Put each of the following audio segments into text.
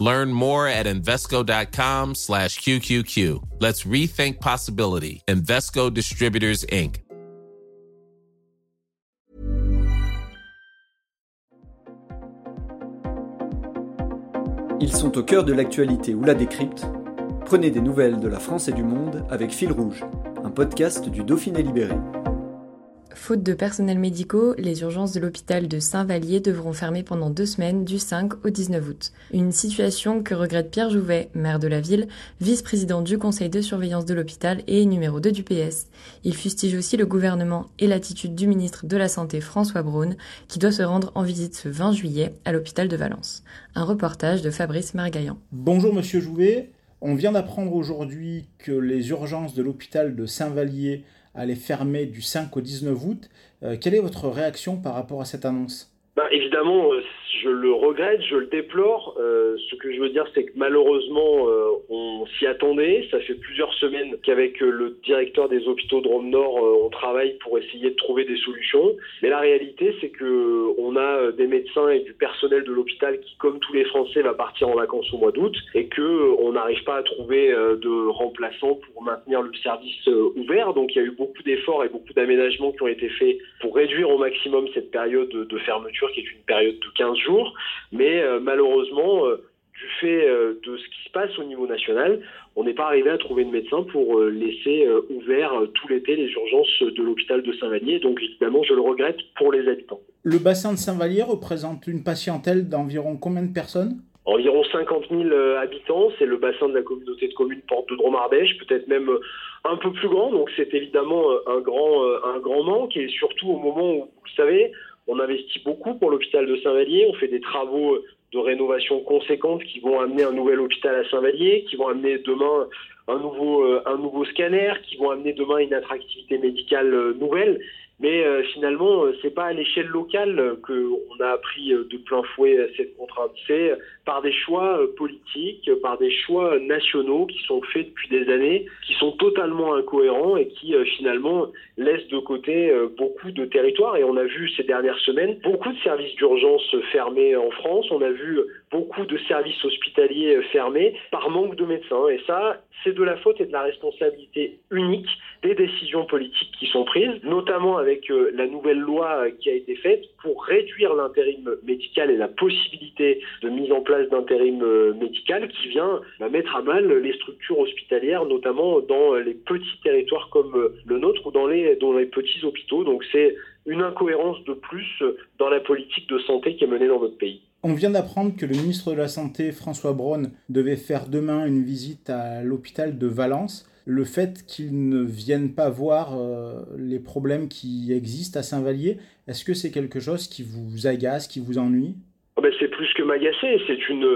Learn more at Invesco.com slash QQQ. Let's rethink possibility. Invesco Distributors, Inc. Ils sont au cœur de l'actualité ou la décrypte. Prenez des nouvelles de la France et du monde avec Fil Rouge, un podcast du Dauphiné Libéré. Faute de personnel médicaux, les urgences de l'hôpital de Saint-Vallier devront fermer pendant deux semaines du 5 au 19 août. Une situation que regrette Pierre Jouvet, maire de la ville, vice-président du conseil de surveillance de l'hôpital et numéro 2 du PS. Il fustige aussi le gouvernement et l'attitude du ministre de la Santé François Braun, qui doit se rendre en visite ce 20 juillet à l'hôpital de Valence. Un reportage de Fabrice Margaillan. Bonjour monsieur Jouvet. On vient d'apprendre aujourd'hui que les urgences de l'hôpital de Saint-Vallier allaient fermer du 5 au 19 août. Euh, quelle est votre réaction par rapport à cette annonce? Bah, Évidemment, euh, je le regrette, je le déplore. Euh, ce que je veux dire, c'est que malheureusement, euh, on s'y attendait. Ça fait plusieurs semaines qu'avec euh, le directeur des hôpitaux de Rome Nord, on travaille pour essayer de trouver des solutions. Mais la réalité, c'est que on a des médecins et du personnel de l'hôpital qui, comme tous les Français, va partir en vacances au mois d'août et que on n'arrive pas à trouver de remplaçants pour maintenir le service ouvert. Donc, il y a eu beaucoup d'efforts et beaucoup d'aménagements qui ont été faits pour réduire au maximum cette période de fermeture, qui est une période de 15 jours mais euh, malheureusement, euh, du fait euh, de ce qui se passe au niveau national, on n'est pas arrivé à trouver de médecin pour laisser ouvert tout l'été les urgences de l'hôpital de Saint-Vallier. Donc évidemment, je le regrette pour les habitants. Le bassin de Saint-Vallier représente une patientèle d'environ combien de personnes? Environ 50 000 habitants, c'est le bassin de la communauté de communes Porte de Drôme-Ardèche, peut-être même un peu plus grand, donc c'est évidemment un grand, un grand manque, et surtout au moment où, vous savez, on investit beaucoup pour l'hôpital de Saint-Vallier. On fait des travaux de rénovation conséquentes qui vont amener un nouvel hôpital à Saint-Vallier, qui vont amener demain un nouveau, euh, un nouveau scanner, qui vont amener demain une attractivité médicale euh, nouvelle. Mais euh, finalement, euh, c'est pas à l'échelle locale qu'on a appris euh, de plein fouet cette contrainte. C'est par des choix politiques, par des choix nationaux qui sont faits depuis des années, qui sont totalement incohérents et qui finalement laissent de côté beaucoup de territoires. Et on a vu ces dernières semaines beaucoup de services d'urgence fermés en France. On a vu beaucoup de services hospitaliers fermés par manque de médecins. Et ça, c'est de la faute et de la responsabilité unique des décisions politiques qui sont prises, notamment avec euh, la nouvelle loi euh, qui a été faite pour réduire l'intérim médical et la possibilité de mise en place d'intérim euh, médical qui vient bah, mettre à mal les structures hospitalières, notamment dans les petits territoires comme le nôtre ou dans les, dans les petits hôpitaux. Donc c'est une incohérence de plus dans la politique de santé qui est menée dans notre pays. On vient d'apprendre que le ministre de la Santé, François Braun, devait faire demain une visite à l'hôpital de Valence. Le fait qu'ils ne viennent pas voir euh, les problèmes qui existent à Saint-Vallier, est-ce que c'est quelque chose qui vous agace, qui vous ennuie? Oh ben C'est plus que m'agacer, c'est une,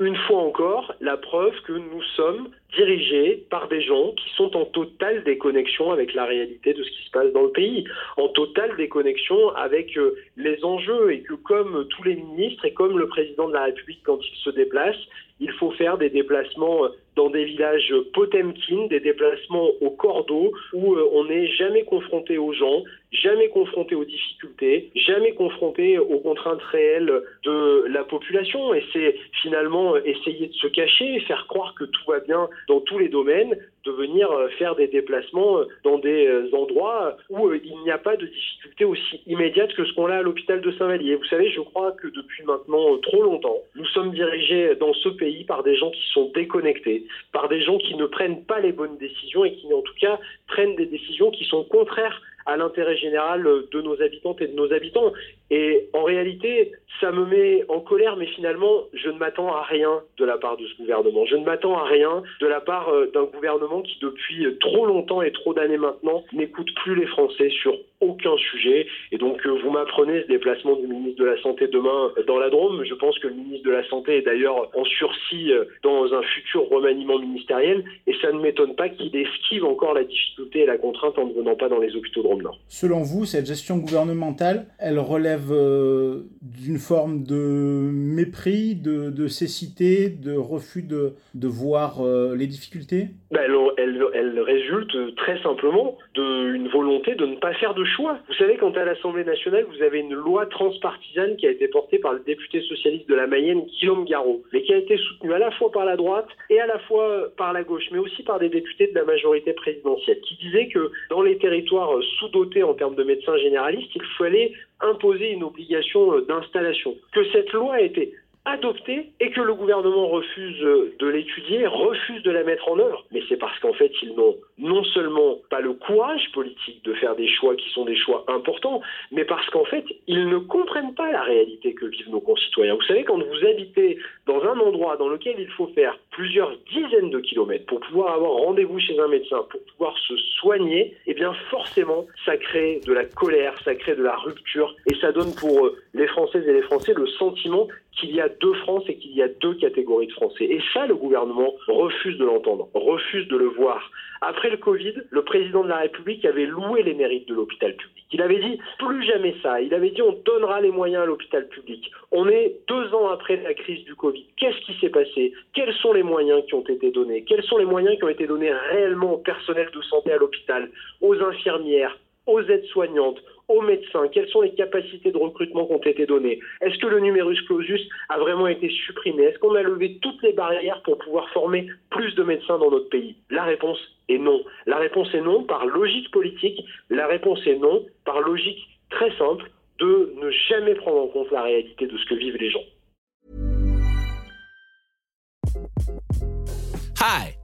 une fois encore la preuve que nous sommes dirigés par des gens qui sont en totale déconnexion avec la réalité de ce qui se passe dans le pays, en totale déconnexion avec euh, les enjeux et que comme tous les ministres et comme le président de la République quand il se déplace, il faut faire des déplacements euh, dans des villages Potemkin, des déplacements au cordeau, où euh, on n'est jamais confronté aux gens, jamais confronté aux difficultés, jamais confronté aux contraintes réelles de la population. Et c'est finalement essayer de se cacher, faire croire que tout va bien dans tous les domaines, de venir euh, faire des déplacements euh, dans des euh, endroits où il n'y a pas de difficulté aussi immédiate que ce qu'on a à l'hôpital de Saint-Vallier. Vous savez, je crois que depuis maintenant trop longtemps, nous sommes dirigés dans ce pays par des gens qui sont déconnectés, par des gens qui ne prennent pas les bonnes décisions et qui en tout cas prennent des décisions qui sont contraires à l'intérêt général de nos habitantes et de nos habitants. Et en réalité, ça me met en colère, mais finalement, je ne m'attends à rien de la part de ce gouvernement. Je ne m'attends à rien de la part euh, d'un gouvernement qui, depuis trop longtemps et trop d'années maintenant, n'écoute plus les Français sur aucun sujet. Et donc, euh, vous m'apprenez ce déplacement du ministre de la Santé demain dans la Drôme. Je pense que le ministre de la Santé est d'ailleurs en sursis euh, dans un futur remaniement ministériel. Et ça ne m'étonne pas qu'il esquive encore la difficulté et la contrainte en ne venant pas dans les hôpitaux de Drôme-Nord. Selon vous, cette gestion gouvernementale, elle relève d'une forme de mépris, de, cécité, de refus de, voir euh, les difficultés? Ben, elle, résulte très simplement d'une volonté de ne pas faire de choix. Vous savez, quand à l'Assemblée nationale, vous avez une loi transpartisane qui a été portée par le député socialiste de la Mayenne, Guillaume Garot, mais qui a été soutenue à la fois par la droite et à la fois par la gauche, mais aussi par des députés de la majorité présidentielle, qui disaient que dans les territoires sous-dotés en termes de médecins généralistes, il fallait imposer une obligation euh, d'installation. Que cette loi été adoptée et que le gouvernement refuse de l'étudier, refuse de la mettre en œuvre. Mais c'est parce qu'en fait, ils n'ont non seulement pas le courage politique de faire des choix qui sont des choix importants, mais parce qu'en fait, ils ne comprennent pas la réalité que vivent nos concitoyens. Vous savez, quand vous habitez dans un endroit dans lequel il faut faire plusieurs dizaines de kilomètres pour pouvoir avoir rendez-vous chez un médecin, pour pouvoir se soigner, eh bien forcément, ça crée de la colère, ça crée de la rupture, et ça donne pour euh, les Françaises et les Français le sentiment qu'il y a deux France et qu'il y a deux catégories de Français. Et ça, le gouvernement refuse de l'entendre, refuse de le voir. Après le Covid, le président de la République avait loué les mérites de l'hôpital public. Il avait dit plus jamais ça. Il avait dit on donnera les moyens à l'hôpital public. On est deux ans après la crise du Covid. Qu'est-ce qui s'est passé? Quels sont les moyens qui ont été donnés? Quels sont les moyens qui ont été donnés réellement au personnel de santé à l'hôpital, aux infirmières, aux aides-soignantes, aux médecins Quelles sont les capacités de recrutement qui ont été données? Est-ce que le numerus clausus a vraiment été supprimé? Est-ce qu'on a levé toutes les barrières pour pouvoir former plus de médecins dans notre pays? La réponse est non. La réponse est non par logique politique. La réponse est non par logique très simple de ne jamais prendre en compte la réalité de ce que vivent les gens.